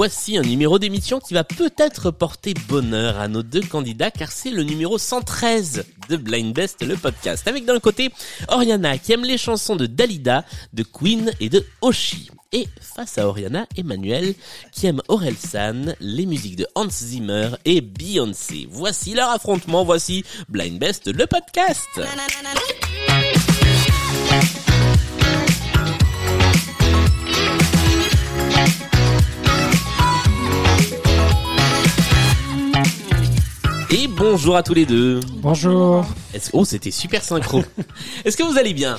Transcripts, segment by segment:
Voici un numéro d'émission qui va peut-être porter bonheur à nos deux candidats car c'est le numéro 113 de Blind Best, le podcast. Avec d'un côté Oriana qui aime les chansons de Dalida, de Queen et de Oshi. Et face à Oriana, Emmanuel qui aime San, les musiques de Hans Zimmer et Beyoncé. Voici leur affrontement, voici Blind Best, le podcast. Et bonjour à tous les deux. Bonjour. Est-ce- Oh, c'était super synchro. Est-ce que vous allez bien?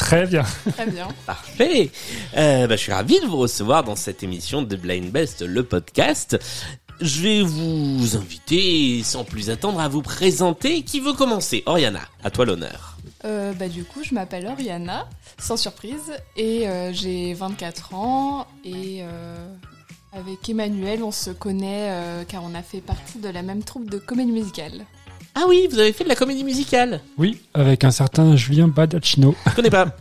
Très bien. Très bien. Parfait. Euh, bah, je suis ravi de vous recevoir dans cette émission de Blind Best, le podcast. Je vais vous inviter, sans plus attendre, à vous présenter. Qui veut commencer? Oriana, à toi l'honneur. Euh, bah, du coup, je m'appelle Oriana, sans surprise, et euh, j'ai 24 ans. Et avec Emmanuel, on se connaît car on a fait partie de la même troupe de comédie musicale. Ah oui, vous avez fait de la comédie musicale. Oui, avec un certain Julien Badacino. Je connais pas.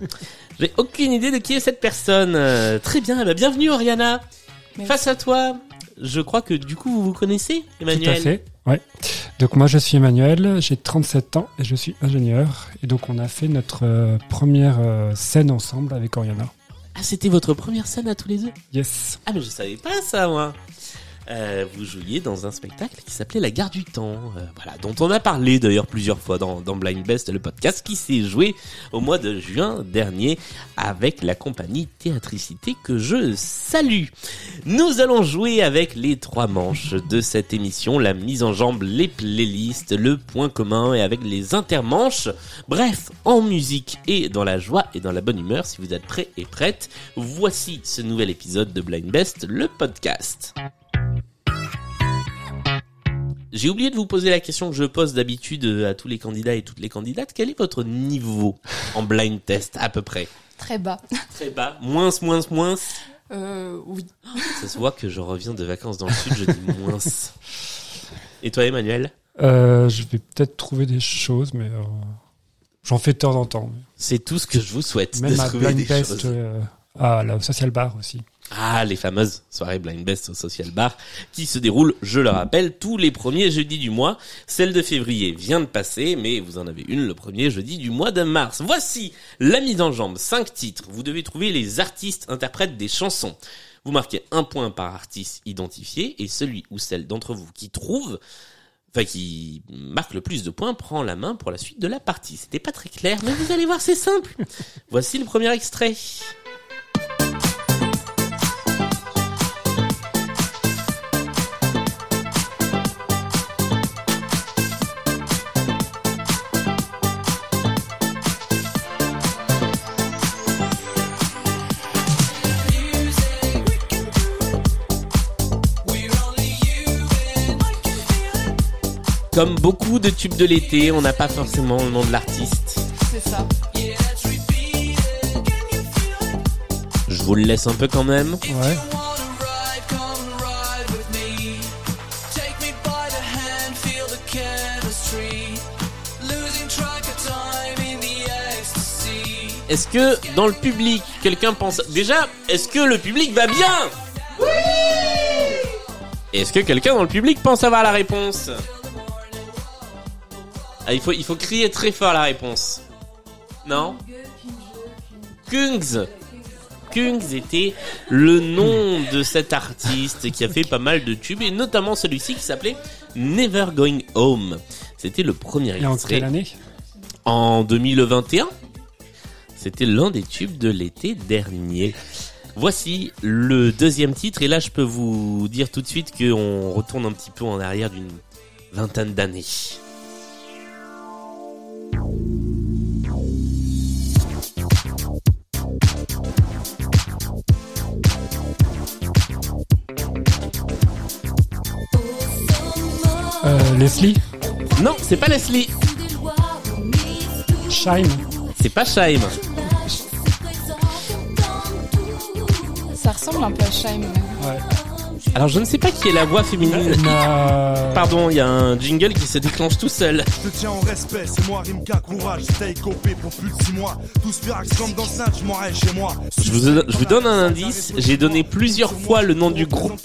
J'ai aucune idée de qui est cette personne. Euh, très bien, eh ben, bienvenue Oriana. Merci. Face à toi, je crois que du coup vous vous connaissez, Emmanuel. Tout à fait. Ouais. Donc moi je suis Emmanuel, j'ai 37 ans et je suis ingénieur. Et donc on a fait notre euh, première euh, scène ensemble avec Oriana. Ah, c'était votre première scène à tous les deux? Yes. Ah mais je savais pas ça moi. Euh, vous jouiez dans un spectacle qui s'appelait La Gare du Temps, euh, voilà, dont on a parlé d'ailleurs plusieurs fois dans, dans Blind Best, le podcast qui s'est joué au mois de juin dernier avec la compagnie Théatricité que je salue. Nous allons jouer avec les trois manches de cette émission, la mise en jambe, les playlists, le point commun et avec les intermanches. Bref, en musique et dans la joie et dans la bonne humeur, si vous êtes prêts et prêtes, voici ce nouvel épisode de Blind Best, le podcast. J'ai oublié de vous poser la question que je pose d'habitude à tous les candidats et toutes les candidates. Quel est votre niveau en blind test à peu près? Très bas. Très bas. Moins, moins, moins. Euh, oui. Ça se voit que je reviens de vacances dans le sud, je dis moins. Et toi, Emmanuel? Euh, je vais peut-être trouver des choses, mais euh, j'en fais de temps en temps. C'est tout ce que je vous souhaite. Même de à trouver Blind des Best, choses. euh, à la Social Bar aussi. Ah, les fameuses soirées Blind Best au Social Bar qui se déroulent, je le rappelle, tous les premiers jeudis du mois. Celle de février vient de passer, mais vous en avez une le premier jeudi du mois de mars. Voici la mise en jambe, cinq titres. Vous devez trouver les artistes interprètes des chansons. Vous marquez un point par artiste identifié et celui ou celle d'entre vous qui trouve enfin qui marque le plus de points prend la main pour la suite de la partie. C'était pas très clair, mais vous allez voir, c'est simple. Voici le premier extrait. Comme beaucoup de tubes de l'été, on n'a pas forcément le nom de l'artiste. C'est ça. Je vous le laisse un peu quand même. Ouais. Est-ce que dans le public, quelqu'un pense... Déjà, est-ce que le public va bien? Oui Est-ce que quelqu'un dans le public pense avoir la réponse? Ah, il, faut, il faut crier très fort la réponse. Non? Kungs Kungs était le nom de cet artiste qui a fait pas mal de tubes et notamment celui-ci qui s'appelait Never Going Home. C'était le premier Et en extrait quelle année? En 2021. C'était l'un des tubes de l'été dernier. Voici le deuxième titre et là je peux vous dire tout de suite qu'on retourne un petit peu en arrière d'une vingtaine d'années. Euh, Leslie Non, c'est pas Leslie, Shine c'est pas Shaim. Ça ressemble un peu à Shime. Ouais. Alors je ne sais pas qui est la voix féminine. Pardon, il y a un jingle qui se déclenche tout seul. Je te tiens en respect, c'est moi Rimka, courage, stay copé pour plus de 6 mois. Tous comme dans Saint, je m'en rêve chez moi. Je vous, je vous donne un indice, j'ai donné plusieurs fois le nom du groupe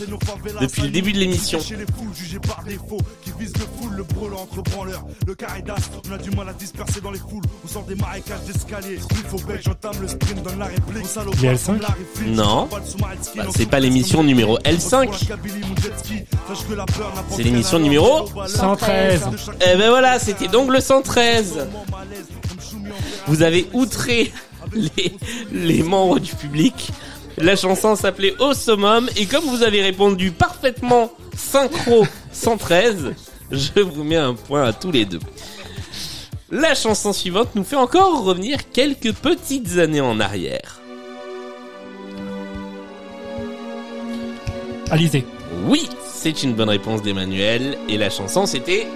depuis le début de l'émission. Chez les foules, jugés par défaut, qui visent le foule, le brûlant entre branleurs. Le caridas, on a du mal à disperser dans les foules. On sort des marécages d'escalier. Il faut belge, j'entame le sprint, donne la réplique. Au salopard, Il y a L5? comme Larry Flynn, Non. Bah, c'est pas l'émission numéro on se L5. C'est l'émission numéro l'homme. 113. Eh ben voilà, c'était donc le 113. Vous avez outré les, les membres du public. La chanson s'appelait Au Summum et comme vous avez répondu parfaitement synchro 113, je vous mets un point à tous les deux. La chanson suivante nous fait encore revenir quelques petites années en arrière. Alizé. Oui, c'est une bonne réponse d'Emmanuel et la chanson c'était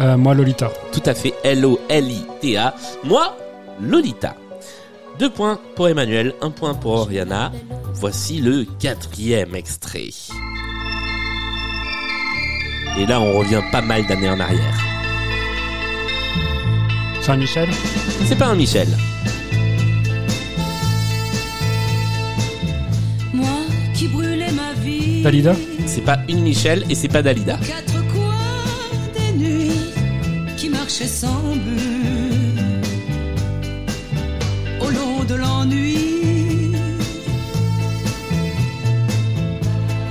Euh, moi, Lolita. Tout à fait, L-O-L-I-T-A. Moi, Lolita. Deux points pour Emmanuel, un point pour Oriana. Voici le quatrième extrait. Et là, on revient pas mal d'années en arrière. Saint-Michel. C'est pas un Michel. Qui brûlais ma vie. Dalida C'est pas une Michel et c'est pas Dalida. Quatre coins des nuits qui marchaient sans but. Au long de l'ennui.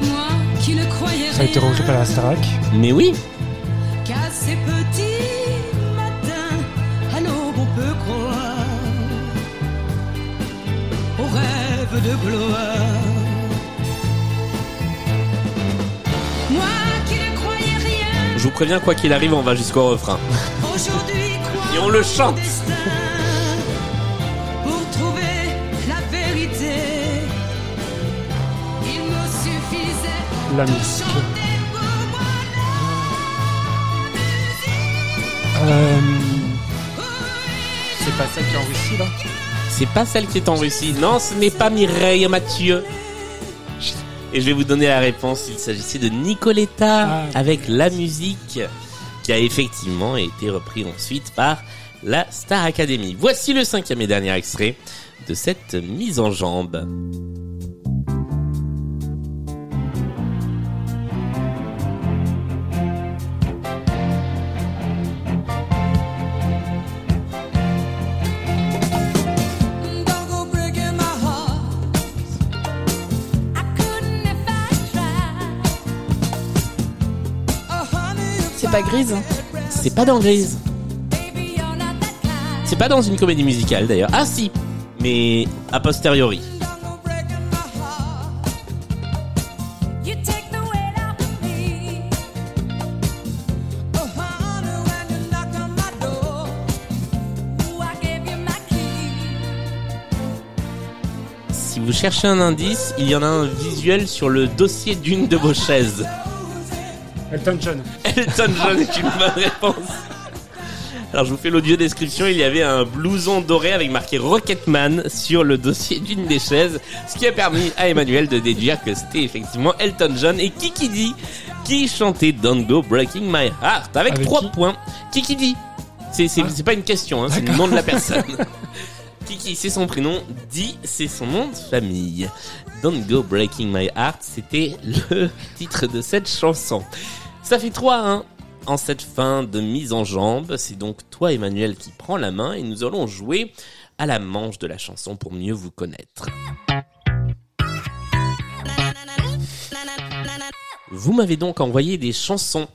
Moi qui ne croyais Ça a été rien repris par la Starac. Mais oui, qu'à ces petits matins, à l'aube on peut croire au rêve de gloire. Préviens, quoi qu'il arrive, on va jusqu'au refrain. Et on le chante. la musique. Euh, c'est pas celle qui est en Russie, là? C'est pas celle qui est en Russie. Non, ce n'est pas Mireille Mathieu. Et je vais vous donner la réponse. Il s'agissait de Nicoletta Ah. avec la musique qui a effectivement été repris ensuite par la Star Academy. Voici le cinquième et dernier extrait de cette mise en jambe. Pas grise. C'est pas dans Grise. C'est pas dans une comédie musicale d'ailleurs. Ah si, mais a posteriori. Oh. Si vous cherchez un indice, il y en a un visuel sur le dossier d'une de vos chaises. Elton John. Elton John est une bonne réponse. Alors je vous fais l'audio description, il y avait un blouson doré avec marqué Rocketman sur le dossier d'une des chaises, ce qui a permis à Emmanuel de déduire que c'était effectivement Elton John et Kiki D qui chantait Don't Go Breaking My Heart avec, Avec trois qui points. Kiki D, c'est c'est Ah. pas une question, hein, c'est le nom de la personne. Kiki, c'est son prénom. Di, c'est son nom de famille. Don't Go Breaking My Heart, c'était le titre de cette chanson. Ça fait 3-1 en cette fin de mise en jambe. C'est donc toi, Emmanuel, qui prend la main et nous allons jouer à la manche de la chanson pour mieux vous connaître. Vous m'avez donc envoyé des chansons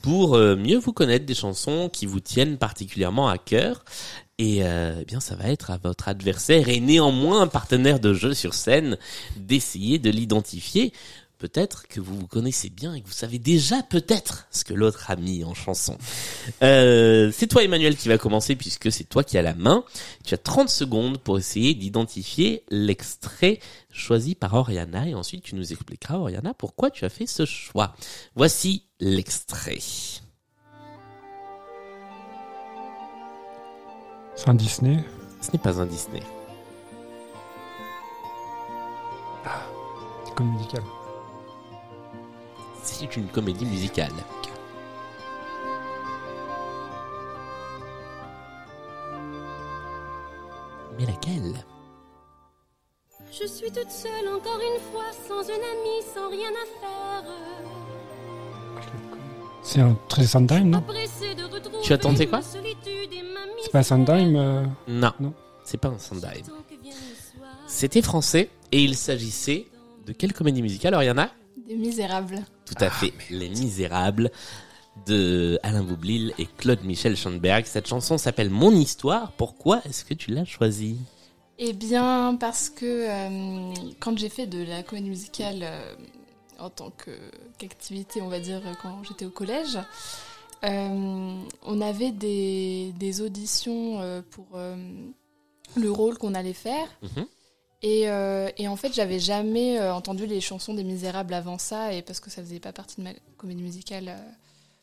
pour euh, mieux vous connaître, des chansons qui vous tiennent particulièrement à cœur. Et euh, eh bien, ça va être à votre adversaire et néanmoins un partenaire de jeu sur scène d'essayer de l'identifier. Peut-être que vous vous connaissez bien et que vous savez déjà peut-être ce que l'autre a mis en chanson. Euh, c'est toi Emmanuel qui va commencer puisque c'est toi qui as la main. Tu as 30 secondes pour essayer d'identifier l'extrait choisi par Oriana et ensuite tu nous expliqueras Oriana pourquoi tu as fait ce choix. Voici l'extrait. C'est un Disney. Ce n'est pas un Disney. comédie musicale. C'est une comédie musicale. Mais laquelle? Je suis toute seule encore une fois, sans une amie, sans rien à faire. C'est un très Sondheim, non? Tu as tenté quoi? C'est pas Sondheim euh, Non, Non. c'est pas un soir. C'était français et il s'agissait de quelle comédie musicale? Alors, il y en a? Des Misérables. Tout à fait, Les Misérables de Alain Boublil et Claude Michel Schoenberg. Cette chanson s'appelle Mon Histoire. Pourquoi est-ce que tu l'as choisie? Eh bien, parce que euh, quand j'ai fait de la comédie musicale euh, en tant que- qu'activité, on va dire, quand j'étais au collège, euh, on avait des, des auditions euh, pour euh, le rôle qu'on allait faire. Mhm. Et, euh, et en fait, j'avais jamais euh, entendu les chansons des Misérables avant ça, et parce que ça faisait pas partie de ma comédie musicale euh,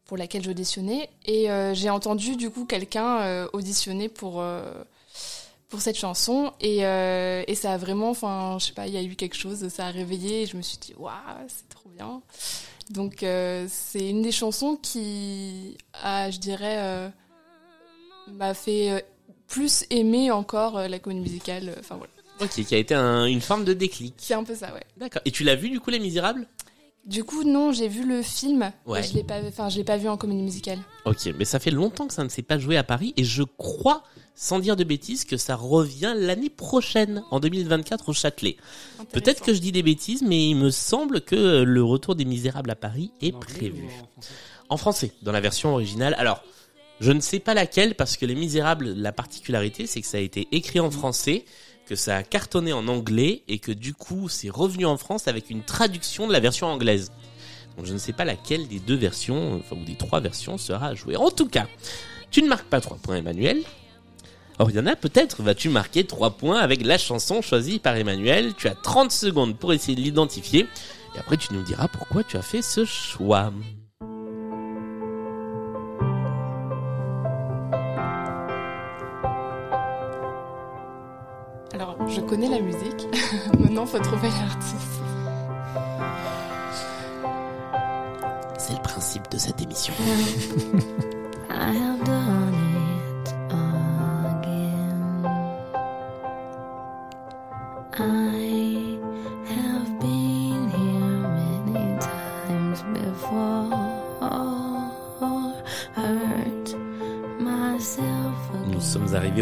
pour laquelle j'auditionnais. Et j'ai entendu du coup quelqu'un auditionner pour pour cette chanson, et, ça a vraiment, enfin, je sais pas, il y a eu quelque chose, ça a réveillé, et je me suis dit, waouh, c'est trop bien. Donc c'est une des chansons qui je dirais, m'a fait plus aimer encore la comédie musicale. Enfin voilà, Ok, qui a été un- une forme de déclic. c'est un peu ça, ouais. D'accord. Et tu l'as vu du coup, Les Misérables? Du coup, non, j'ai vu le film. Ouais. mais Je l'ai pas, enfin, je l'ai pas vu en comédie musicale. Ok, mais ça fait longtemps que ça ne s'est pas joué à Paris et je crois, sans dire de bêtises, que ça revient l'année prochaine, en 2024 au Châtelet. Peut-être que je dis des bêtises, mais il me semble que le retour des Misérables à Paris est prévu. En français, dans la version originale. Alors, je ne sais pas laquelle, parce que Les Misérables, la particularité, c'est que ça a été écrit en français, que ça a cartonné en anglais, et que du coup, c'est revenu en France avec une traduction de la version anglaise. Donc je ne sais pas laquelle des deux versions, enfin, ou des trois versions sera à jouer. En tout cas, tu ne marques pas trois points, Emmanuel. Oriana, peut-être vas-tu marquer trois points avec la chanson choisie par Emmanuel? Tu as 30 secondes pour essayer de l'identifier. Et après, tu nous diras pourquoi tu as fait ce choix. Je connais la musique. Maintenant, faut trouver l'artiste. C'est le principe de cette émission.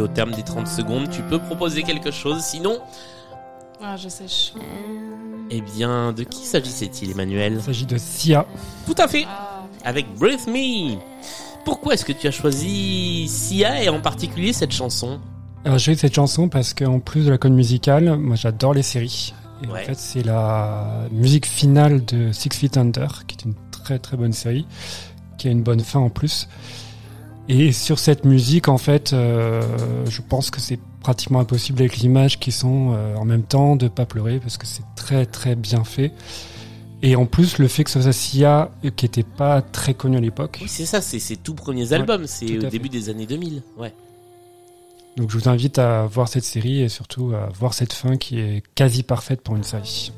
au terme des 30 secondes. Tu peux proposer quelque chose. Sinon, Ah, je sais. je- eh bien, de qui s'agissait-il, Emmanuel Il s'agit de Sia. Tout à fait. Ah, Avec Breathe Me. Pourquoi est-ce que tu as choisi Sia et en particulier cette chanson Alors j'ai eu cette chanson parce qu'en plus de la comédie musicale, moi j'adore les séries. Et Ouais. en fait c'est la musique finale de Six Feet Under, qui est une très très bonne série, qui a une bonne fin en plus. Et sur cette musique, en fait, euh, je pense que c'est pratiquement impossible avec l'image qui sont euh, en même temps de pas pleurer parce que c'est très très bien fait. Et en plus, le fait que ce soit Sia, euh, qui était pas très connu à l'époque. Oui, c'est ça, c'est ses tout premiers albums. c'est au fait. début des années 2000. Ouais. Donc je vous invite à voir cette série et surtout à voir cette fin qui est quasi parfaite pour une série.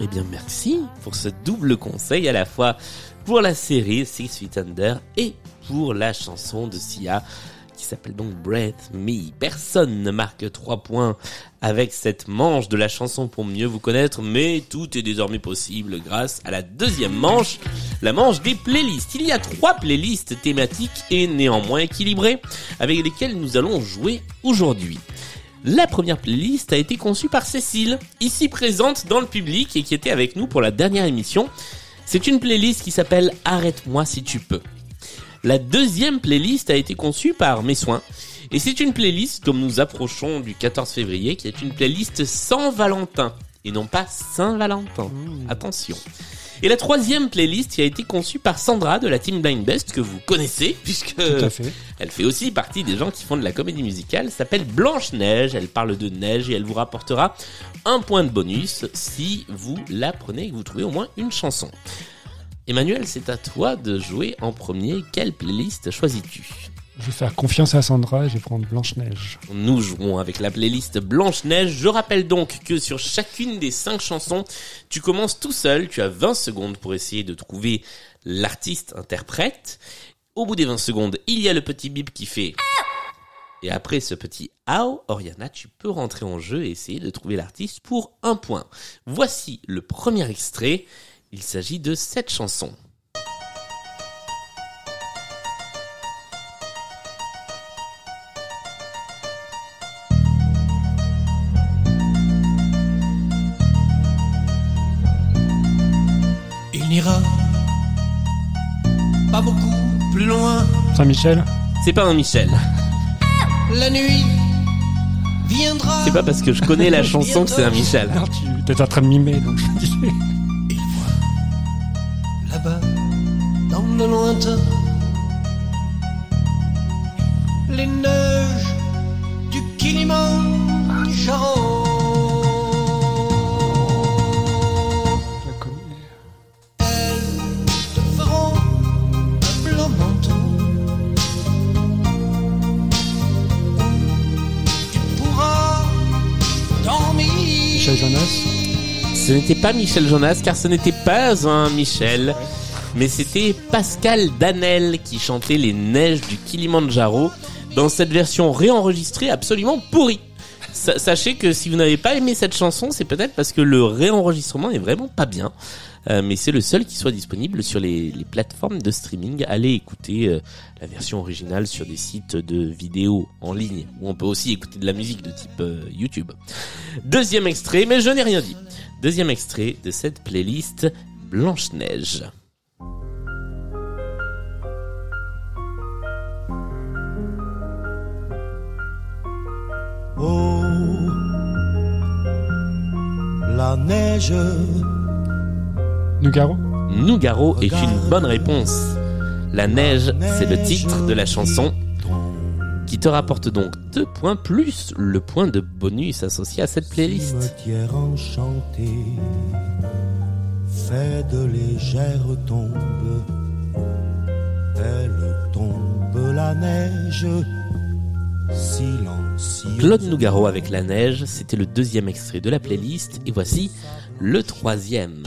Eh bien, merci pour ce double conseil à la fois pour la série Six Feet Under et pour la chanson de Sia qui s'appelle donc Breath Me. Personne ne marque trois points avec cette manche de la chanson pour mieux vous connaître, mais tout est désormais possible grâce à la deuxième manche, la manche des playlists. Il y a trois playlists thématiques et néanmoins équilibrées avec lesquelles nous allons jouer aujourd'hui. La première playlist a été conçue par Cécile, ici présente dans le public et qui était avec nous pour la dernière émission. C'est une playlist qui s'appelle Arrête-moi si tu peux. La deuxième playlist a été conçue par Mes Soins. Et c'est une playlist, comme nous approchons du 14 février, qui est une playlist sans Valentin. Et non pas Saint-Valentin. Attention. Et la troisième playlist qui a été conçue par Sandra de la team Blind Best, que vous connaissez, puisque fait. elle fait aussi partie des gens qui font de la comédie musicale, s'appelle Blanche-Neige, elle parle de neige et elle vous rapportera un point de bonus si vous la prenez et que vous trouvez au moins une chanson. Emmanuel, c'est à toi de jouer en premier. Quelle playlist choisis-tu? Je vais faire confiance à Sandra et je vais prendre Blanche-Neige. Nous jouons avec la playlist Blanche-Neige. Je rappelle donc que sur chacune des cinq chansons, tu commences tout seul. Tu as 20 secondes pour essayer de trouver l'artiste interprète. Au bout des 20 secondes, il y a le petit bip qui fait et après ce petit Ao, Oriana, tu peux rentrer en jeu et essayer de trouver l'artiste pour un point. Voici le premier extrait. Il s'agit de cette chanson. Il n'ira pas beaucoup plus loin. Saint-Michel C'est pas un Michel. La nuit viendra. C'est pas parce que je connais la chanson que c'est un Michel. Non, tu étais en train de mimer, donc je disais. Lointain, les neiges du Kilimanjaro. Connais. Elles te feront un blanc manteau. Tu pourras dormir. Michel Jonas Ce n'était pas Michel Jonas car ce n'était pas un Michel, mais c'était Pascal Danel qui chantait les neiges du Kilimandjaro dans cette version réenregistrée absolument pourrie. Sa- Sachez que si vous n'avez pas aimé cette chanson, c'est peut-être parce que le réenregistrement est vraiment pas bien. Euh, mais c'est le seul qui soit disponible sur les, les plateformes de streaming. Allez écouter euh, la version originale sur des sites de vidéos en ligne, où on peut aussi écouter de la musique de type euh, YouTube. Deuxième extrait, mais je n'ai rien dit. Deuxième extrait de cette playlist Blanche-Neige. Oh, la neige. Nougaro Nougaro est une bonne réponse. La neige, c'est le titre de la chanson qui te rapporte donc deux points plus le point de bonus associé à cette playlist. Enchanté, fait de légères tombes. Elle tombe la neige. Claude Nougaro avec la neige, c'était le deuxième extrait de la playlist et voici le troisième.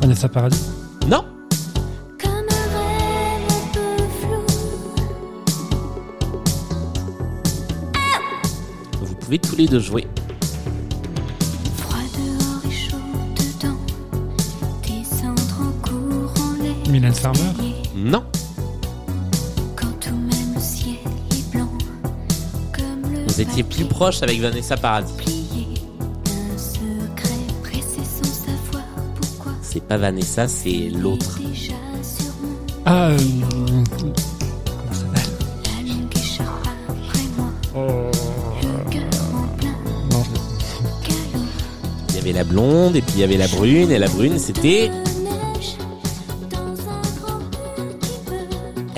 Vanessa Paradis Non, vous pouvez tous les deux jouer. Mylène Farmer escaliers. Non, Quand tout même le ciel est blanc. Comme le vous étiez plus proche avec Vanessa Paradis. C'est pas Vanessa, c'est l'autre. Ah, euh, galop. Il y avait la blonde et puis il y avait la brune et la brune c'était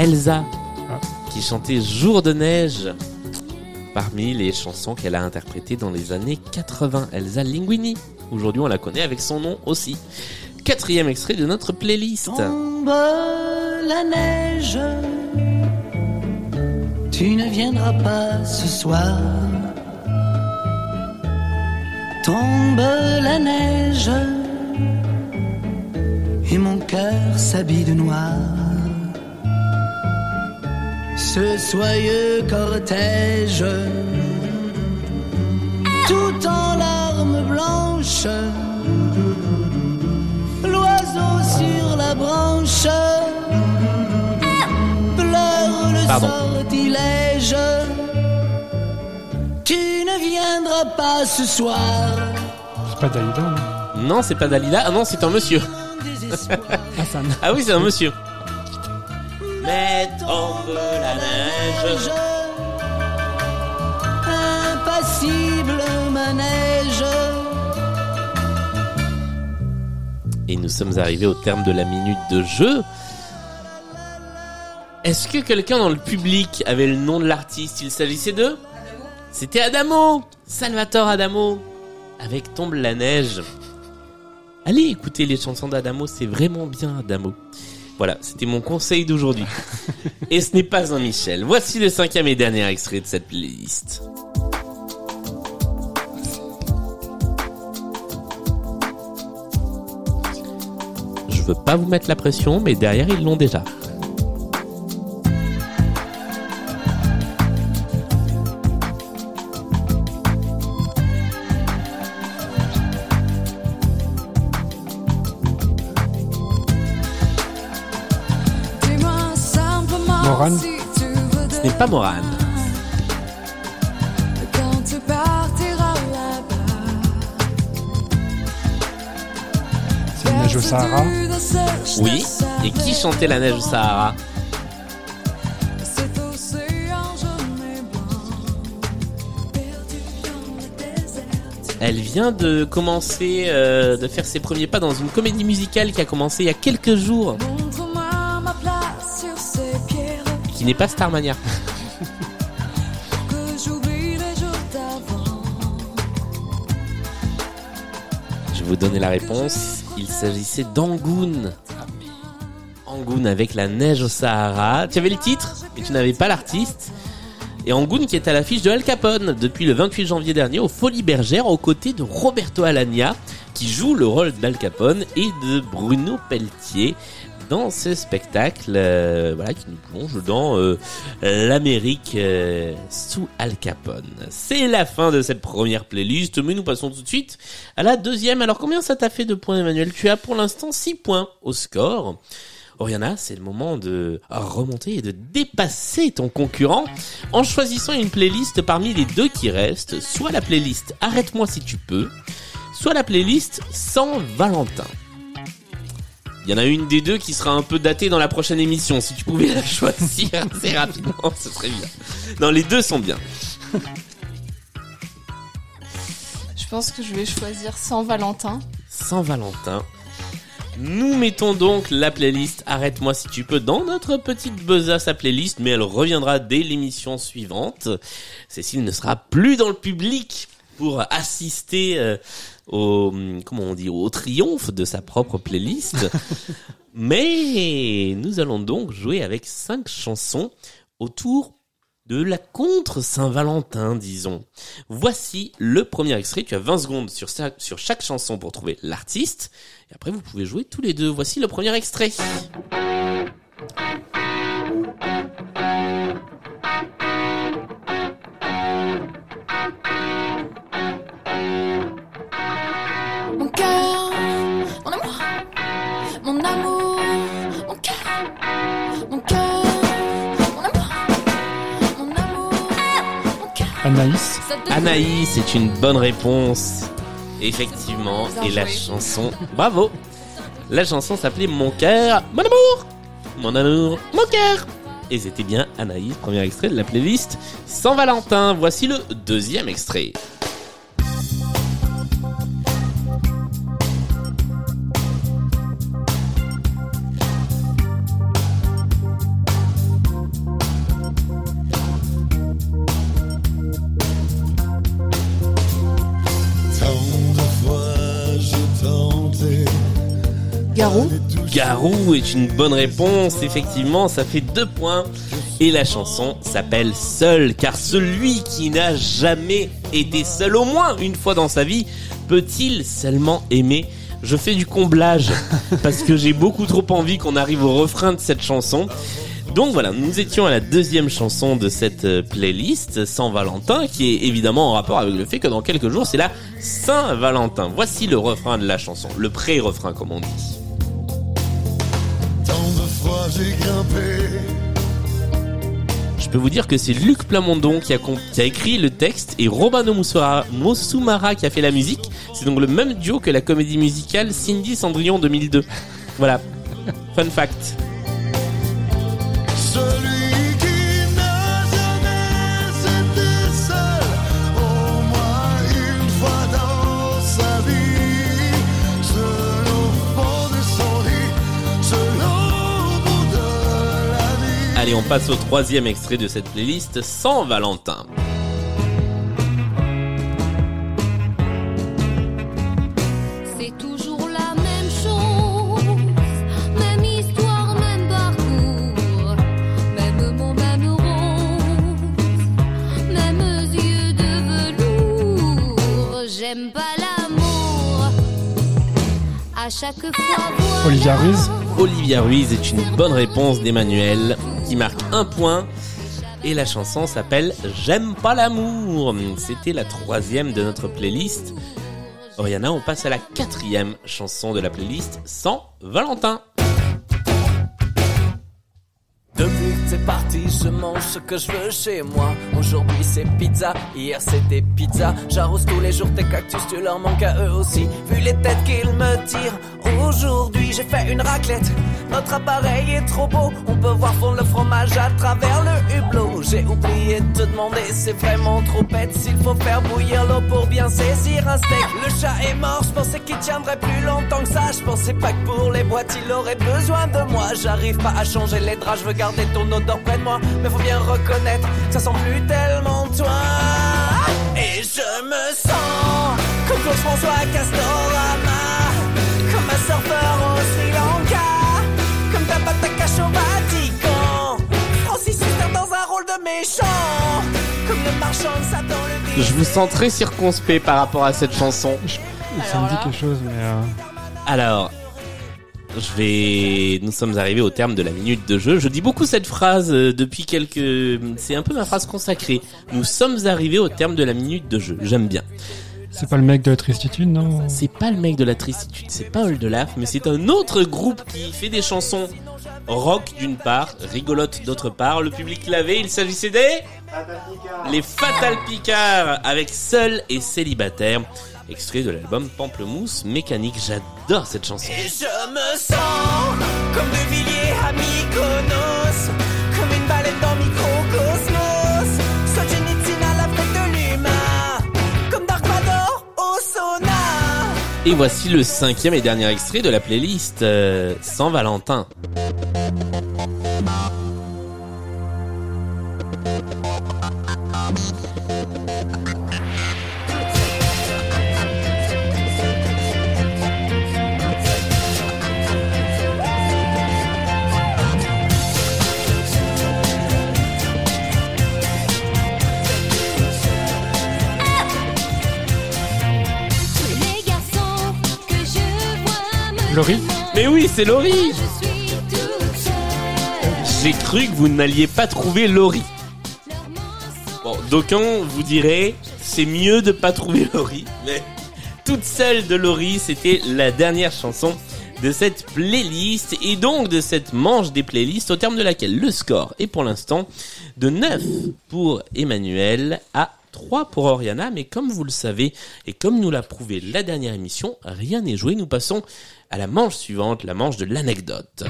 Elsa Ah. qui chantait Jour de neige parmi les chansons qu'elle a interprétées dans les années 80. Elsa Linguini. Aujourd'hui on la connaît avec son nom aussi. Quatrième extrait de notre playlist. Tombe la neige, tu ne viendras pas ce soir. Tombe la neige, et mon cœur s'habille de noir. Ce soyeux cortège, tout en larmes blanches l'oiseau sur la branche pleure le Pardon. sortilège. Tu ne viendras pas ce soir. c'est pas Dalida, non Non, c'est pas Dalida. Ah non, c'est un monsieur. Ah oui, c'est un monsieur. Mais tombe la neige. Impassible manège. Et nous sommes arrivés au terme de la minute de jeu. Est-ce que quelqu'un dans le public avait le nom de l'artiste? Il s'agissait de C'était Adamo Salvatore Adamo avec Tombe la neige. Allez écouter les chansons d'Adamo, c'est vraiment bien Adamo. Voilà, c'était mon conseil d'aujourd'hui. et ce n'est pas un Michel. Voici le cinquième et dernier extrait de cette playlist. Je veux pas vous mettre la pression, mais derrière ils l'ont déjà. Morane Ce n'est pas Morane. C'est une neige au Sahara. Oui. Et qui chantait la neige au Sahara? Elle vient de commencer, euh, de faire ses premiers pas dans une comédie musicale qui a commencé il y a quelques jours, n'est pas Starmania. Je vais vous donner la réponse. Il s'agissait d'Angoun. Angoun avec la neige au Sahara. Tu avais le titre, mais tu n'avais pas l'artiste. Et Angoun qui est à l'affiche de Al Capone depuis le 28 janvier dernier aux Folies Bergères aux côtés de Roberto Alagna qui joue le rôle d'Al Capone et de Bruno Pelletier dans ce spectacle euh, voilà qui nous plonge dans euh, l'Amérique euh, sous Al Capone. C'est la fin de cette première playlist, mais nous passons tout de suite à la deuxième. Alors combien ça t'a fait de points Emmanuel? Tu as pour l'instant 6 points au score. Oriana, c'est le moment de remonter et de dépasser ton concurrent en choisissant une playlist parmi les deux qui restent, soit la playlist Arrête-moi si tu peux, soit la playlist Sans Valentin. Il y en a une des deux qui sera un peu datée dans la prochaine émission. Si tu pouvais la choisir assez rapidement, ce serait bien. Non, les deux sont bien. Je pense que je vais choisir sans Valentin. Sans Valentin. Nous mettons donc la playlist Arrête-moi si tu peux dans notre petite besace à playlist, mais elle reviendra dès l'émission suivante. Cécile ne sera plus dans le public pour assister euh, au comment on dit au triomphe de sa propre playlist. mais nous allons donc jouer avec cinq chansons autour de la contre Saint-Valentin, disons. Voici le premier extrait. Tu as 20 secondes sur, sa- sur chaque chanson pour trouver l'artiste. Et après, vous pouvez jouer tous les deux. Voici le premier extrait. Anaïs. Anaïs, c'est une bonne réponse. Effectivement. Et la chanson, bravo. La chanson s'appelait Mon cœur, mon amour, mon amour, mon cœur. Et c'était bien Anaïs, premier extrait de la playlist Sans Valentin. Voici le deuxième extrait. Est une bonne réponse, effectivement, ça fait deux points. Et la chanson s'appelle Seul, car celui qui n'a jamais été seul au moins une fois dans sa vie, peut-il seulement aimer? Je fais du comblage, parce que j'ai beaucoup trop envie qu'on arrive au refrain de cette chanson. Donc voilà, nous étions à la deuxième chanson de cette euh, playlist, Saint Valentin, qui est évidemment en rapport avec le fait que dans quelques jours, c'est la Saint Valentin. Voici le refrain de la chanson, le pré-refrain comme on dit. Je peux vous dire que c'est Luc Plamondon qui a, con- qui a écrit le texte et Robano Mossoumara qui a fait la musique. C'est donc le même duo que la comédie musicale Cindy Cendrillon 2002. Voilà. Fun fact. Celui Et on passe au troisième extrait de cette playlist sans Valentin. C'est toujours la même chose, même histoire, même parcours, même mot, même rose, même yeux de velours. J'aime pas l'amour. À chaque fois, Olivia Ruiz. Olivia Ruiz est une bonne réponse d'Emmanuel marque un point. Et la chanson s'appelle J'aime pas l'amour. C'était la troisième de notre playlist. Oriana, on passe à la quatrième chanson de la playlist sans Valentin. Depuis que t'es parti, je mange ce que je veux chez moi. Aujourd'hui c'est pizza, hier c'était pizza. J'arrose tous les jours tes cactus, tu leur manques à eux aussi. Vu les têtes qu'ils me tirent, aujourd'hui j'ai fait une raclette. Notre appareil est trop beau, on peut voir fondre le fromage à travers le hublot. J'ai oublié de te demander, c'est vraiment trop bête s'il faut faire bouillir l'eau pour bien saisir un steak. Le chat est mort, je pensais qu'il tiendrait plus longtemps que ça. Je pensais pas que pour les boîtes il aurait besoin de moi. J'arrive pas à changer les draps, je veux garder ton odeur près de moi. Mais faut bien reconnaître ça sent plus tellement toi. Et je me sens comme François Castorama, comme Tabata Cash au Vatican. Francis Huster dans un rôle de méchant, comme le marchand de Satan le Je vous sens très circonspect par rapport à cette chanson. Ça me dit quelque chose, mais... euh, Alors, je vais. Nous sommes arrivés au terme de la minute de jeu. Je dis beaucoup cette phrase euh, depuis quelques. C'est un peu ma phrase consacrée. Nous sommes arrivés au terme de la minute de jeu. J'aime bien. C'est pas le mec de la tristitude, non C'est pas le mec de la tristitude, c'est pas Oldelaf, mais c'est un autre groupe qui fait des chansons rock d'une part, rigolote d'autre part. Le public l'avait, il s'agissait des les Fatal Picard avec Seul et célibataire, extrait de l'album Pamplemousse Mécanique. J'adore cette chanson. Et je me sens comme De Villiers à Mykonos, Et voici le cinquième et dernier extrait de la playlist euh, sans Valentin. Laurie Mais oui, c'est Laurie. J'ai cru que vous n'alliez pas trouver Laurie. Bon, d'aucuns vous direz, c'est mieux de pas trouver Laurie, mais toute seule de Laurie, c'était la dernière chanson de cette playlist et donc de cette manche des playlists au terme de laquelle le score est pour l'instant de 9 pour Emmanuel à 3 pour Oriana, mais comme vous le savez et comme nous l'a prouvé la dernière émission, rien n'est joué. Nous passons à la manche suivante, la manche de l'anecdote.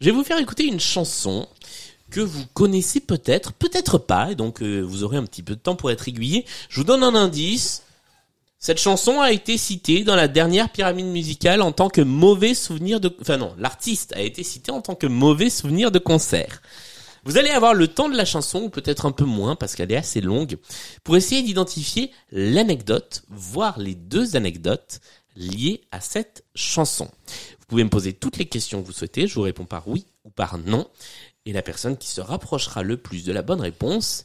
Je vais vous faire écouter une chanson que vous connaissez peut-être, peut-être pas, et donc euh, vous aurez un petit peu de temps pour être aiguillé. Je vous donne un indice. Cette chanson a été citée dans la dernière pyramide musicale en tant que mauvais souvenir de... Enfin non, l'artiste a été cité en tant que mauvais souvenir de concert. Vous allez avoir le temps de la chanson, ou peut-être un peu moins, parce qu'elle est assez longue, pour essayer d'identifier l'anecdote, voire les deux anecdotes liées à cette chanson. Vous pouvez me poser toutes les questions que vous souhaitez, je vous réponds par oui ou par non, et la personne qui se rapprochera le plus de la bonne réponse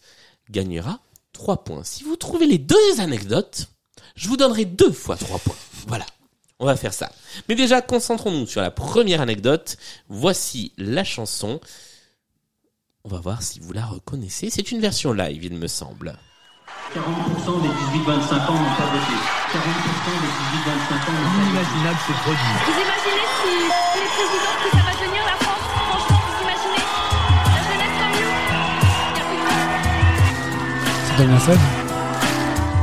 gagnera 3 points. Si vous trouvez les deux anecdotes, je vous donnerai deux fois 3 points. Voilà. On va faire ça. Mais déjà, concentrons-nous sur la première anecdote. Voici la chanson. On va voir si vous la reconnaissez. C'est une version live, il me semble. 40% des 18-25 ans n'ont pas voté. 40% des 18-25 ans n'ont pas Inimaginable ce produit. Vous imaginez si les présidents que ça va tenir la France Franchement, vous imaginez La jeunesse comme nous C'est Damien 16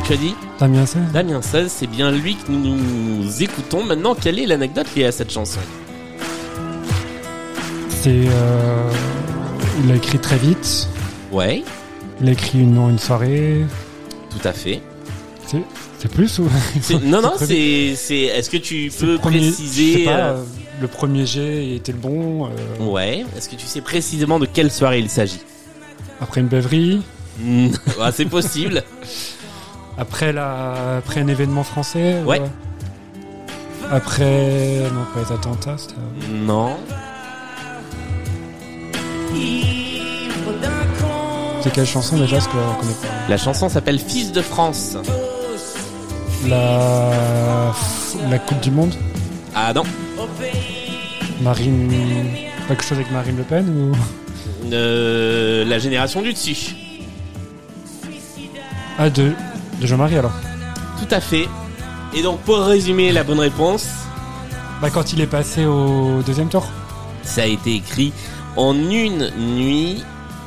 Tu as dit Damien 16 Damien 16, c'est bien lui que nous, nous écoutons. Maintenant, quelle est l'anecdote liée à cette chanson? C'est... Euh, il a écrit très vite. Ouais, Il a écrit une, une soirée. tout à fait. C'est c'est plus ou C'est- non, non, c'est, c'est, est-ce que tu C'est peux premier- je préciser, sais pas, euh, euh, le premier jet était le bon. euh, ouais, est-ce que tu sais précisément de quelle soirée il s'agit? après une beuverie. C'est possible. Après, la, après un événement français. Ouais. euh, après. Non, pas les attentats. c'était- non. C'est quelle chanson déjà que pas. La chanson s'appelle Fils de France. La, la Coupe du Monde Ah non. Marine. Pas quelque chose avec Marine Le Pen ou... Euh, la génération du dessus. Ah, de, de Jean-Marie alors Tout à fait. Et donc pour résumer la bonne réponse, Bah, quand il est passé au deuxième tour ça a été écrit en une nuit,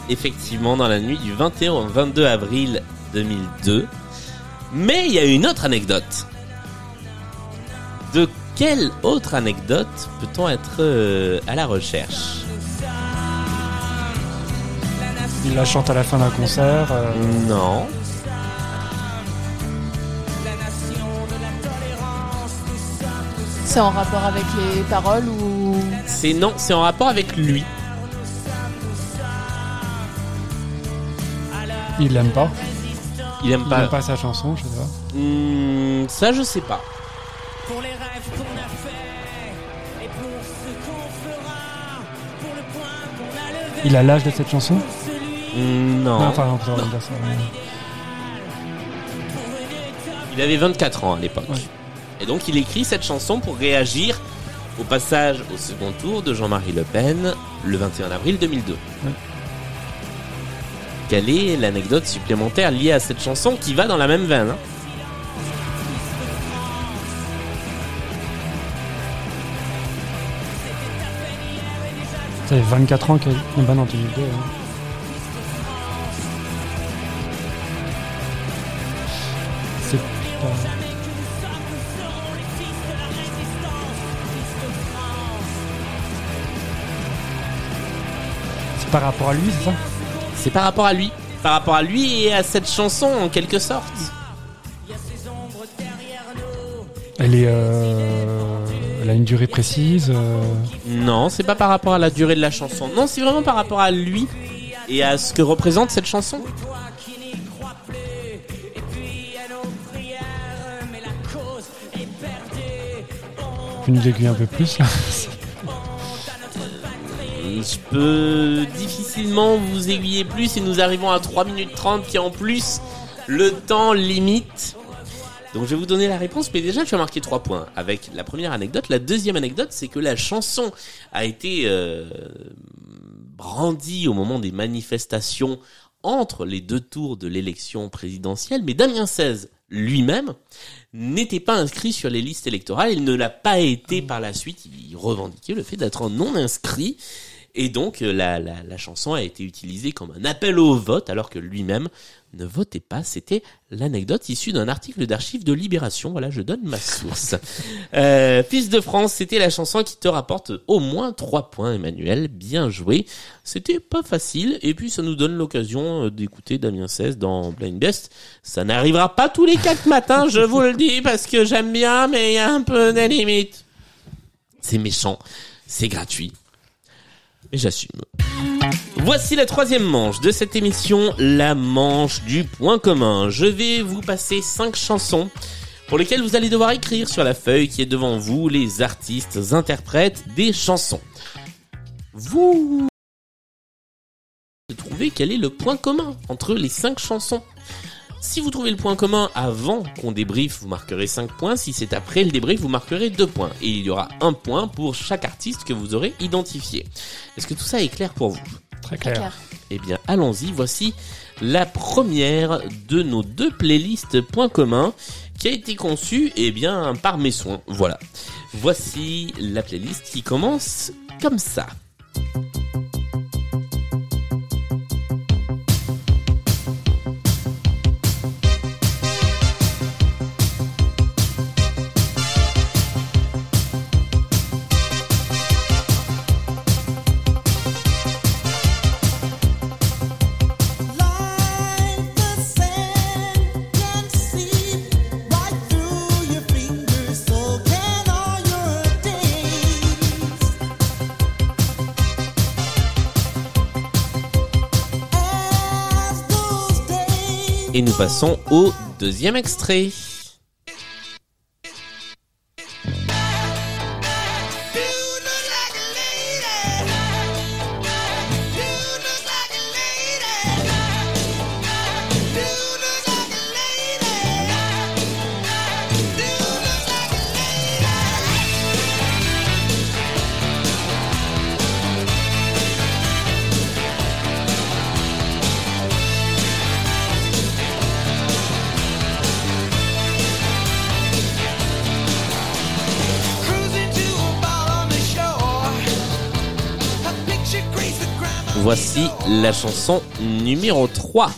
effectivement dans la nuit du 21 au 22 avril 2002. Mais il y a une autre anecdote. De quelle autre anecdote peut-on être euh, à la recherche? Il la chante à la fin d'un concert. euh, Non. C'est en rapport avec les paroles ou? C'est non, c'est en rapport avec lui. Il l'aime pas. Il aime Il pas. aime pas sa chanson, je sais pas. Hmm, ça je sais pas. Pour les rêves qu'on a faits et pour ce qu'on fera, pour le point qu'on a levé. Il a l'âge de cette chanson Hmm, Non. Non, enfin, non, ça va dire ça. Il avait 24 ans à l'époque. Ouais. Et donc il écrit cette chanson pour réagir au passage au second tour de Jean-Marie Le Pen le 21 avril 2002. Ouais. Quelle est l'anecdote supplémentaire liée à cette chanson qui va dans la même veine hein Ça fait 24 ans qu'elle. Non, bah non, 2002. hein. C'est pas. C'est par rapport à lui, c'est ça? C'est par rapport à lui. Par rapport à lui et à cette chanson en quelque sorte. Elle est. Euh... Elle a une durée précise. euh, Non, c'est pas par rapport à la durée de la chanson. Non, c'est vraiment par rapport à lui et à ce que représente cette chanson. Tu nous aiguilles un peu plus là Je peux difficilement vous aiguiller plus et nous arrivons à 3 minutes 30 qui est en plus le temps limite. Donc je vais vous donner la réponse, mais déjà tu as marqué 3 points avec la première anecdote. La deuxième anecdote, c'est que la chanson a été euh, brandie au moment des manifestations entre les deux tours de l'élection présidentielle, mais Damien XVI lui-même n'était pas inscrit sur les listes électorales, il ne l'a pas été par la suite, il revendiquait le fait d'être non inscrit, et donc euh, la, la, la chanson a été utilisée comme un appel au vote, alors que lui-même ne votait pas. C'était l'anecdote issue d'un article d'archives de Libération. Voilà, je donne ma source. euh, Fils de France, c'était la chanson qui te rapporte au moins 3 points, Emmanuel. Bien joué. C'était pas facile, et puis ça nous donne l'occasion euh, d'écouter Damien 16 dans Blind Best. Ça n'arrivera pas tous les quatre matins, je vous le dis, parce que j'aime bien, mais il y a un peu des limites. C'est méchant, c'est gratuit. J'assume. Voici la troisième manche de cette émission, la manche du point commun. Je vais vous passer cinq chansons pour lesquelles vous allez devoir écrire sur la feuille qui est devant vous les artistes interprètes des chansons. Vous trouvez quel est le point commun entre les cinq chansons. Si vous trouvez le point commun avant qu'on débriefe, vous marquerez 5 points. Si c'est après le débrief, vous marquerez 2 points. Et il y aura un point pour chaque artiste que vous aurez identifié. Est-ce que tout ça est clair pour vous? Très Très clair. clair. Eh bien, allons-y. Voici la première de nos deux playlists points communs qui a été conçue, eh bien, par mes soins. Voilà. Voici la playlist qui commence comme ça. Passons au deuxième extrait. La chanson numéro 3.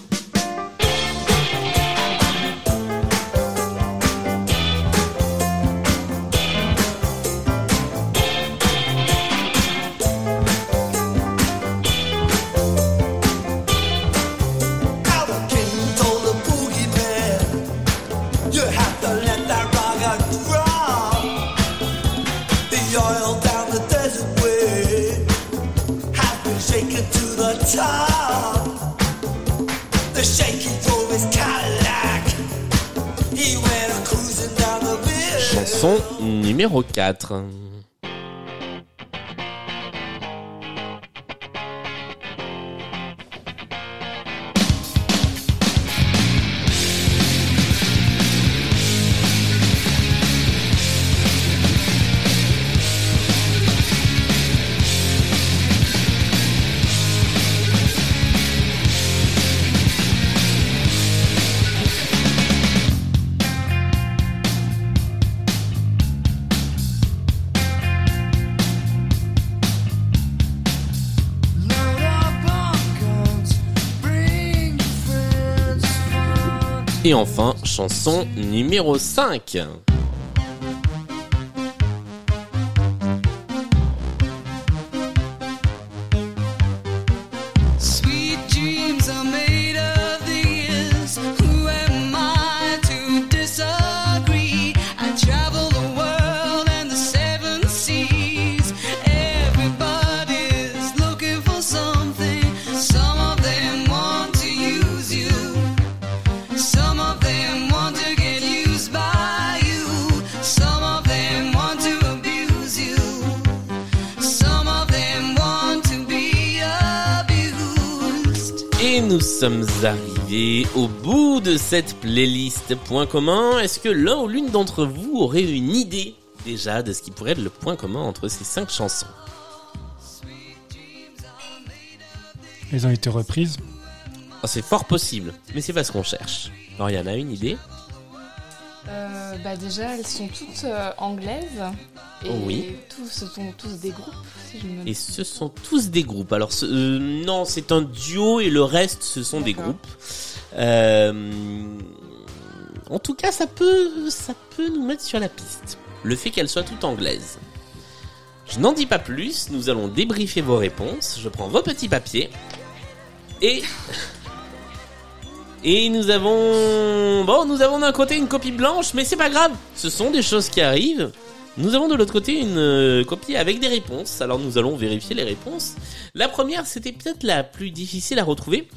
Numéro 4. Et enfin, chanson numéro 5. Sommes arrivés au bout de cette playlist. Point commun, est-ce que l'un ou l'une d'entre vous aurait une idée déjà de ce qui pourrait être le point commun entre ces cinq chansons? Elles ont été reprises. Oh, C'est fort possible, mais c'est pas ce qu'on cherche. Alors, il y en a une idée? Euh, bah déjà, elles sont toutes euh, anglaises. Et oui. tous, ce sont tous des groupes, si je me Et ce sont tous des groupes. Alors ce- euh, non, c'est un duo et le reste ce sont des groupes. En tout cas, ça peut, ça peut nous mettre sur la piste. Le fait qu'elles soient toutes anglaises. Je n'en dis pas plus. Nous allons débriefer vos réponses. Je prends vos petits papiers et et nous avons bon, nous avons d'un côté une copie blanche, mais c'est pas grave. Ce sont des choses qui arrivent. Nous avons de l'autre côté une euh, copie avec des réponses. Alors nous allons vérifier les réponses. La première, c'était peut-être la plus difficile à retrouver.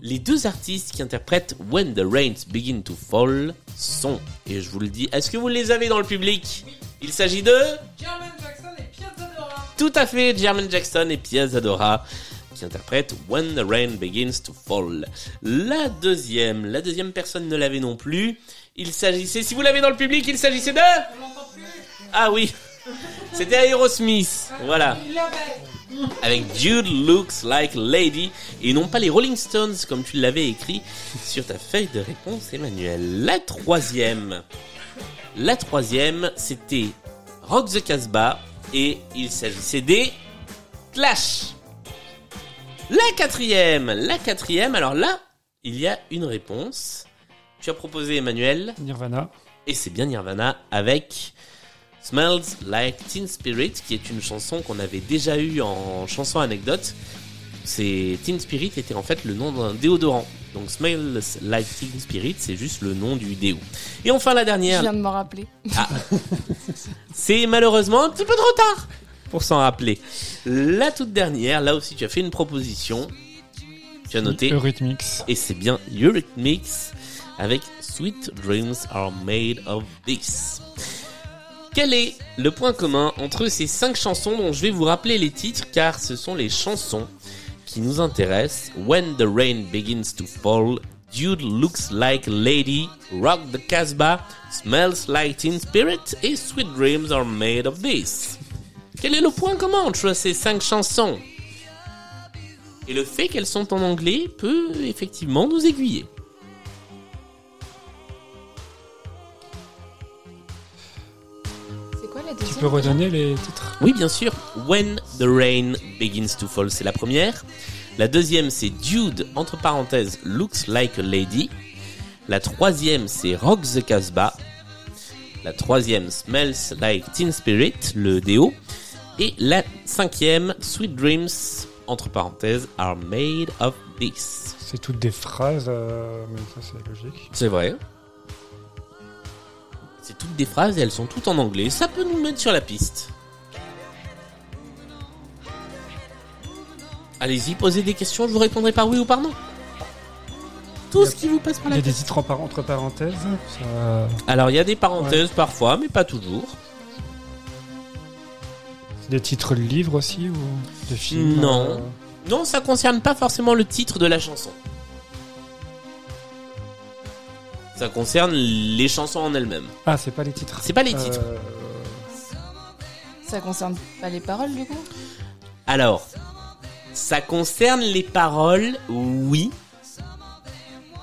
Les deux artistes qui interprètent When the Rains Begin to Fall sont, et je vous le dis, est-ce que vous les avez dans le public? Il s'agit de Jermaine Jackson et Pierre Zadora. tout à fait Jermaine Jackson et Pia Zadora qui interprètent When the Rain Begins to Fall. La deuxième, la deuxième personne ne l'avait non plus. Il s'agissait, si vous l'avez dans le public, il s'agissait de Ah oui, c'était Aerosmith. Voilà. Avec Jude Looks Like Lady et non pas les Rolling Stones comme tu l'avais écrit sur ta feuille de réponse Emmanuel. La troisième, la troisième c'était Rock the Casbah et il s'agissait des Clash. La quatrième, la quatrième, alors là il y a une réponse. Tu as proposé Emmanuel Nirvana. et c'est bien Nirvana avec Smells Like Teen Spirit, qui est une chanson qu'on avait déjà eue en chanson anecdote. C'est Teen Spirit était en fait le nom d'un déodorant. Donc Smells Like Teen Spirit, c'est juste le nom du déo. Et enfin la Je dernière, viens de me rappeler. c'est malheureusement un petit peu trop tard pour s'en rappeler. La toute dernière, là aussi tu as fait une proposition. Tu as noté. Eurythmics. Et c'est bien Eurythmics avec Sweet Dreams Are Made of This. Quel est le point commun entre ces cinq chansons dont je vais vous rappeler les titres car ce sont les chansons qui nous intéressent? When the Rain Begins to Fall, Dude Looks Like a Lady, Rock the Casbah, Smells Like Teen Spirit et Sweet Dreams Are Made of This. Quel est le point commun entre ces cinq chansons? Et le fait qu'elles sont en anglais peut effectivement nous aiguiller. C'est quoi la Tu peux redonner les titres? Oui, bien sûr. When the Rain Begins to Fall, c'est la première. La deuxième, c'est Dude, entre parenthèses, Looks Like a Lady. La troisième, c'est Rock the Casbah. La troisième, Smells Like Teen Spirit, le déo. Et la cinquième, Sweet Dreams, entre parenthèses, Are Made of This. C'est toutes des phrases, euh, mais ça c'est logique. C'est vrai. C'est toutes des phrases et elles sont toutes en anglais. Ça peut nous mettre sur la piste. Allez-y, posez des questions, je vous répondrai par oui ou par non. Tout ce qui vous passe par Il la y a des titres entre parenthèses. ça- Alors, il y a des parenthèses parfois, mais pas toujours. Des titres de livres aussi ou de films Non. euh, Non, ça concerne pas forcément le titre de la chanson. Ça concerne les chansons en elles-mêmes. Ah, c'est pas les titres. C'est pas les titres. Euh, Ça concerne pas les paroles du coup? Alors, ça concerne les paroles, oui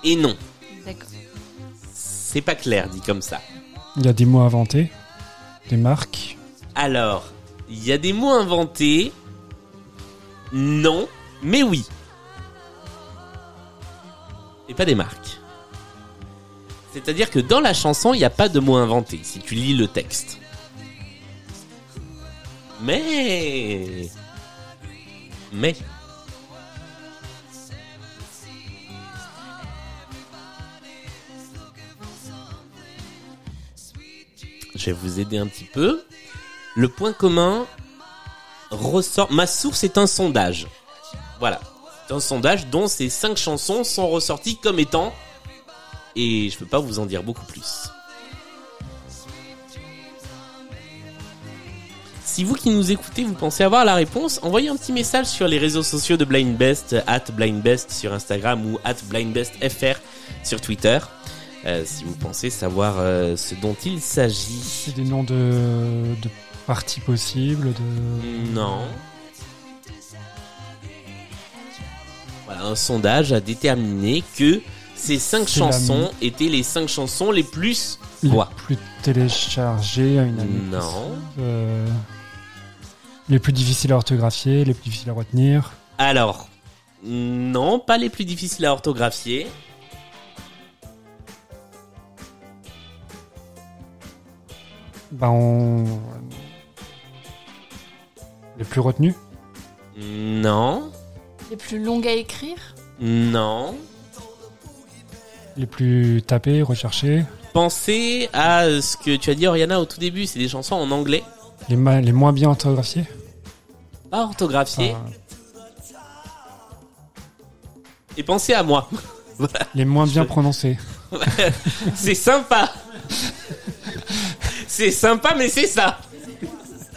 et non. D'accord. C'est pas clair dit comme ça. Il y a des mots inventés, des marques. Alors, il y a des mots inventés, non, mais oui. Et pas des marques. C'est-à-dire que dans la chanson, il n'y a pas de mots inventés, si tu lis le texte. Mais... Mais... Je vais vous aider un petit peu. Le point commun ressort. Ma source est un sondage. Voilà. C'est un sondage dont ces cinq chansons sont ressorties comme étant. Et je peux pas vous en dire beaucoup plus. Si vous qui nous écoutez, vous pensez avoir la réponse, envoyez un petit message sur les réseaux sociaux de Blind Best, at Blind Best sur Instagram ou at Blind sur Twitter. Euh, si vous pensez savoir euh, ce dont il s'agit. C'est des noms de parties possibles. De... Non. Voilà, un sondage a déterminé que ces cinq la chansons étaient les cinq chansons les plus Les quoi plus téléchargés à une année. Non. Euh, les plus difficiles à orthographier, les plus difficiles à retenir. Alors, non, pas les plus difficiles à orthographier. Bah, on... Les plus retenus Non, Les plus longues à écrire non. Les plus tapés, recherchés Pensez à ce que tu as dit Oriana au tout début, c'est des chansons en anglais, les, ma- les moins bien orthographiés pas orthographiées. Enfin, Et pensez à moi. Voilà. Les moins bien prononcés. c'est sympa. c'est sympa, mais c'est ça.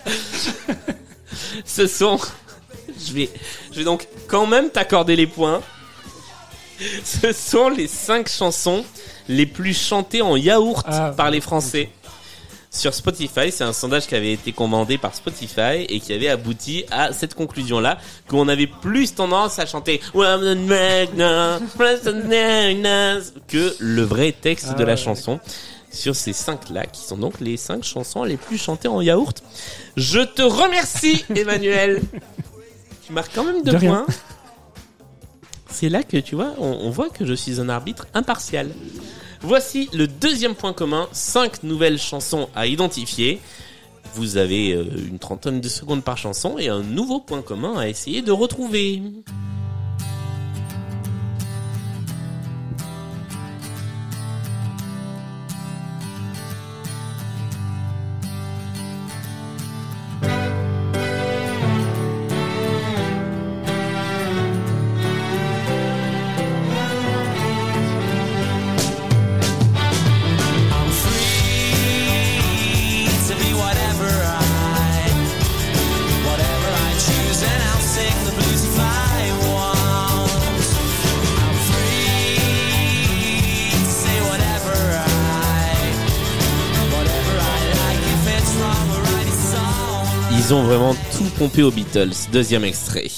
Ce sont. Je vais, je vais donc quand même t'accorder les points. Ce sont les cinq chansons les plus chantées en yaourt Ah, par les Français. Sur Spotify, c'est un sondage qui avait été commandé par Spotify et qui avait abouti à cette conclusion-là, qu'on avait plus tendance à chanter que le vrai texte Ah de la ouais. chanson sur ces cinq-là, qui sont donc les cinq chansons les plus chantées en yaourt. Je te remercie, Emmanuel. tu marques quand même deux De points. C'est là que tu vois, on, on voit que je suis un arbitre impartial. Voici le deuxième point commun, cinq nouvelles chansons à identifier. Vous avez euh, une trentaine de secondes par chanson et un nouveau point commun à essayer de retrouver. Aux Beatles. Deuxième extrait.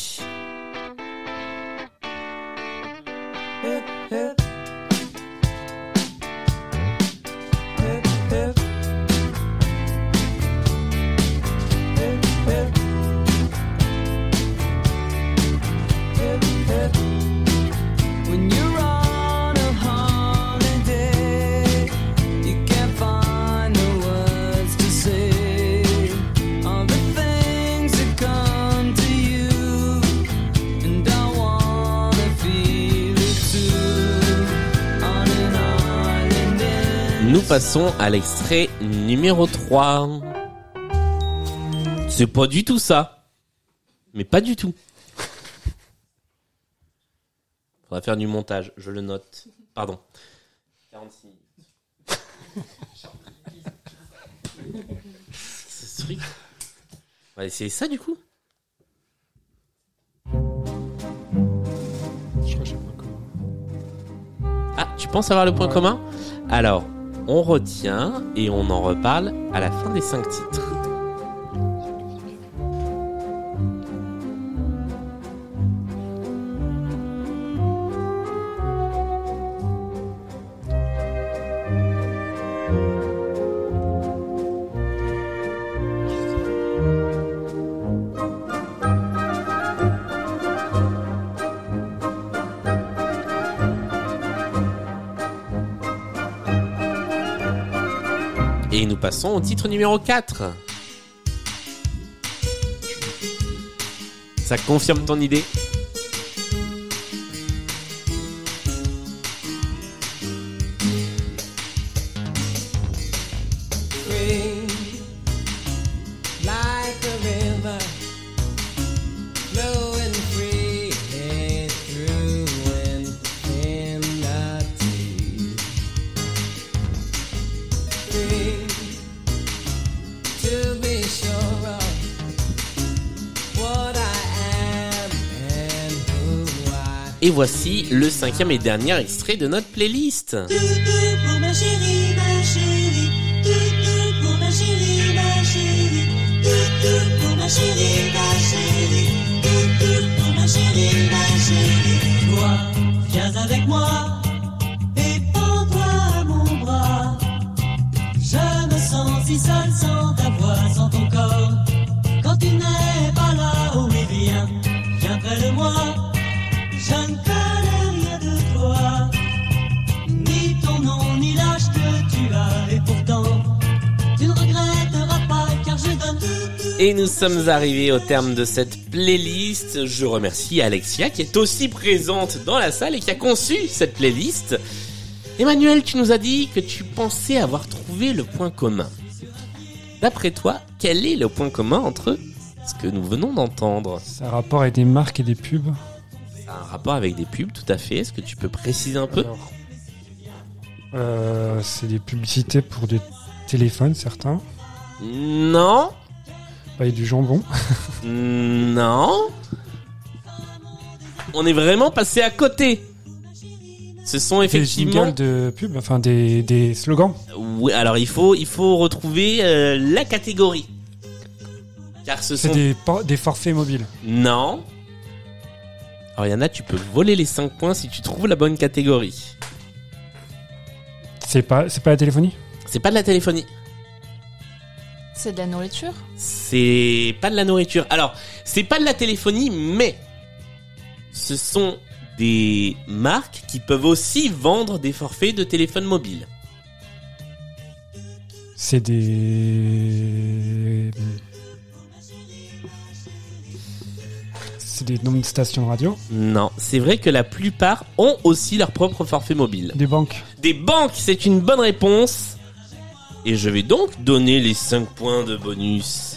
Nous passons à l'extrait numéro 3. C'est pas du tout ça. Mais pas du tout. Faudra faire du montage, je le note. Pardon. 46 minutes. Ce truc. On va essayer ça du coup? Ah, tu penses avoir le point commun? Alors, on retient et on en reparle à la fin des cinq titres. Passons au titre numéro 4. Ça confirme ton idée? Et voici le cinquième et dernier extrait de notre playlist. Et nous sommes arrivés au terme de cette playlist. Je remercie Alexia qui est aussi présente dans la salle et qui a conçu cette playlist. Emmanuel, tu nous as dit que tu pensais avoir trouvé le point commun. D'après toi, quel est le point commun entre ce que nous venons d'entendre? Ça a rapport avec des marques et des pubs. Un rapport avec des pubs, tout à fait. Est-ce que tu peux préciser un peu? Alors, euh, c'est des publicités pour des téléphones, certains. Non, Pas du jambon. non. On est vraiment passé à côté. Ce sont Des effectivement jingles de pub, enfin des, des slogans. Oui, alors il faut, il faut retrouver euh, la catégorie. Car ce C'est sont... des, des forfaits mobiles. Non. Alors il y en a, tu peux voler les 5 points si tu trouves la bonne catégorie. C'est pas, c'est pas la téléphonie? C'est pas de la téléphonie. C'est de la nourriture C'est pas de la nourriture. Alors, c'est pas de la téléphonie, mais ce sont des marques qui peuvent aussi vendre des forfaits de téléphone mobile. C'est des. C'est des noms de stations radio Non, c'est vrai que la plupart ont aussi leur propre forfait mobile. Des banques Des banques, c'est une bonne réponse. Et je vais donc donner les 5 points de bonus.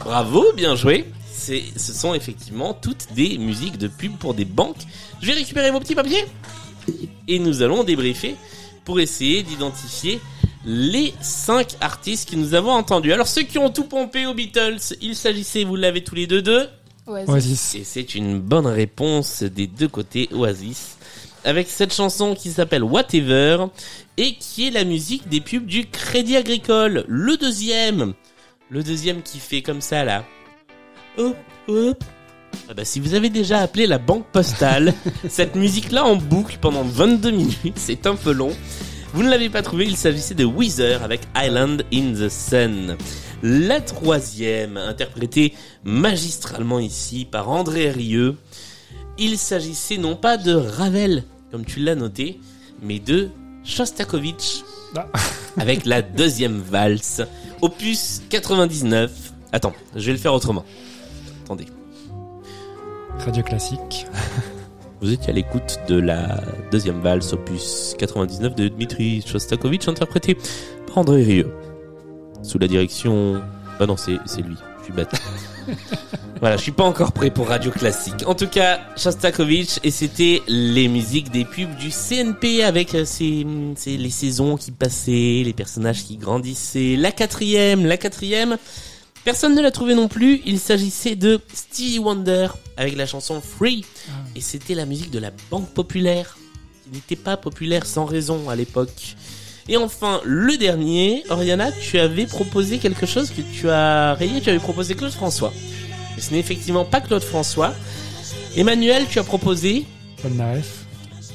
Bravo, bien joué. C'est, ce sont effectivement toutes des musiques de pub pour des banques. Je vais récupérer vos petits papiers. Et nous allons débriefer pour essayer d'identifier les 5 artistes que nous avons entendus. Alors ceux qui ont tout pompé aux Beatles, il s'agissait, vous l'avez tous les deux, de... Oasis. Oasis. Et c'est une bonne réponse des deux côtés Oasis. Avec cette chanson qui s'appelle Whatever et qui est la musique des pubs du Crédit Agricole. Le deuxième. Le deuxième qui fait comme ça là. Hop, hop. Ah bah, si vous avez déjà appelé la banque postale, cette musique-là en boucle pendant 22 minutes, c'est un peu long. Vous ne l'avez pas trouvé, il s'agissait de Weezer avec Island in the Sun. La troisième, interprétée magistralement ici par André Rieu, il s'agissait non pas de Ravel, comme tu l'as noté, mais de Shostakovich, Ah. avec la deuxième valse, opus 99. Attends, je vais le faire autrement. Attendez. Radio classique. Vous étiez à l'écoute de la deuxième valse opus 99 de Dmitri Shostakovich interprété par André Rieu. Sous la direction... Ah non, c'est c'est lui. Je suis bête. voilà, je suis pas encore prêt pour Radio Classique. En tout cas, Shostakovich, et c'était les musiques des pubs du CNP avec euh, les saisons qui passaient, les personnages qui grandissaient. La quatrième, la quatrième, personne ne l'a trouvé non plus. Il s'agissait de Stevie Wonder avec la chanson Free. Et c'était la musique de la Banque Populaire, qui n'était pas populaire sans raison à l'époque. Et enfin, le dernier, Oriana, tu avais proposé quelque chose que tu as rayé, tu avais proposé Claude François. Mais ce n'est effectivement pas Claude François. Emmanuel, tu as proposé Paul Naref.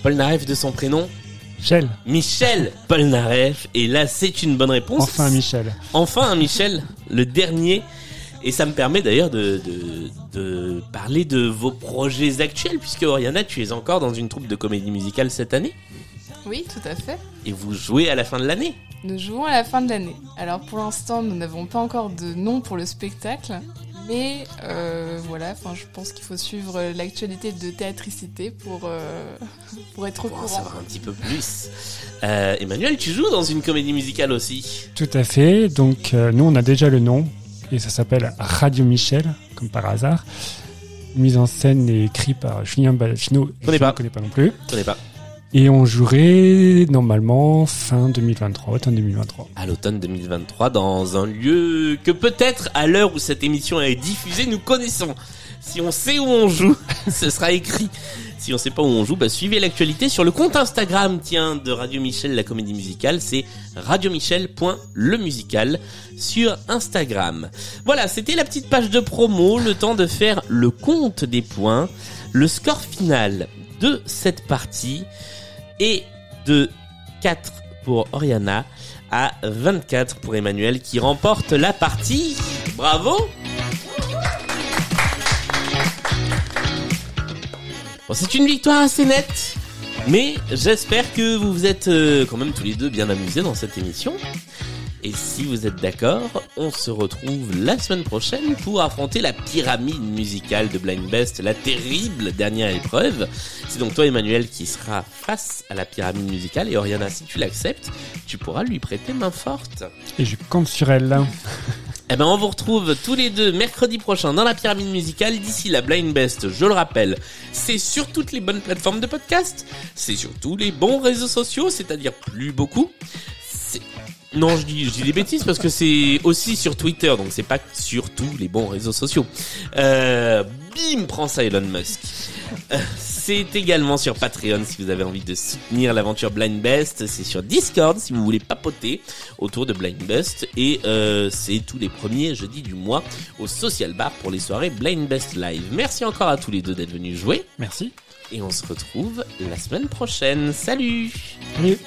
Paul Naref de son prénom Michel. Michel Paul Naref. Et là, c'est une bonne réponse. Enfin Michel. Enfin un Michel, le dernier. Et ça me permet d'ailleurs de, de, de parler de vos projets actuels, puisque Oriana, tu es encore dans une troupe de comédie musicale cette année. Oui, tout à fait. Et vous jouez à la fin de l'année. Nous jouons à la fin de l'année. Alors pour l'instant, nous n'avons pas encore de nom pour le spectacle. Mais euh, voilà, enfin, je pense qu'il faut suivre l'actualité de théâtricité pour, euh, pour être au Pour en courant. savoir un petit peu plus. Euh, Emmanuel, tu joues dans une comédie musicale aussi. Tout à fait. Donc euh, nous on a déjà le nom et ça s'appelle Radio Michel, comme par hasard. Mise en scène et écrit par Julien Balachino. Connais Je ne connais pas non plus. Je connais pas. Et on jouerait normalement fin 2023, automne 2023. À l'automne 2023, dans un lieu que peut-être à l'heure où cette émission est diffusée, nous connaissons. Si on sait où on joue, ce sera écrit. Si on sait pas où on joue, bah suivez l'actualité sur le compte Instagram, tiens, de Radio Michel, la comédie musicale. C'est radiomichel.lemusical sur Instagram. Voilà, c'était la petite page de promo, le temps de faire le compte des points, le score final de cette partie et de 4 pour Oriana à 24 pour Emmanuel qui remporte la partie. Bravo c'est une victoire assez nette, mais j'espère que vous vous êtes euh, quand même tous les deux bien amusés dans cette émission. Et si vous êtes d'accord, on se retrouve la semaine prochaine pour affronter la pyramide musicale de Blind Best, la terrible dernière épreuve. C'est donc toi Emmanuel qui sera face à la pyramide musicale et Oriana, si tu l'acceptes, tu pourras lui prêter main forte. Et je compte sur elle. Eh ben, on vous retrouve tous les deux mercredi prochain dans la pyramide musicale. D'ici la Blind Best, je le rappelle, c'est sur toutes les bonnes plateformes de podcast, c'est sur tous les bons réseaux sociaux, c'est-à-dire plus beaucoup. Non, je dis, je dis des bêtises parce que c'est aussi sur Twitter, donc c'est pas sur tous les bons réseaux sociaux. Euh, bim, prends ça Elon Musk. Euh, C'est également sur Patreon si vous avez envie de soutenir l'aventure Blind Best. C'est sur Discord si vous voulez papoter autour de Blind Best. Et euh, c'est tous les premiers jeudis du mois au Social Bar pour les soirées Blind Best Live. Merci encore à tous les deux d'être venus jouer. Merci. Et on se retrouve la semaine prochaine. Salut Salut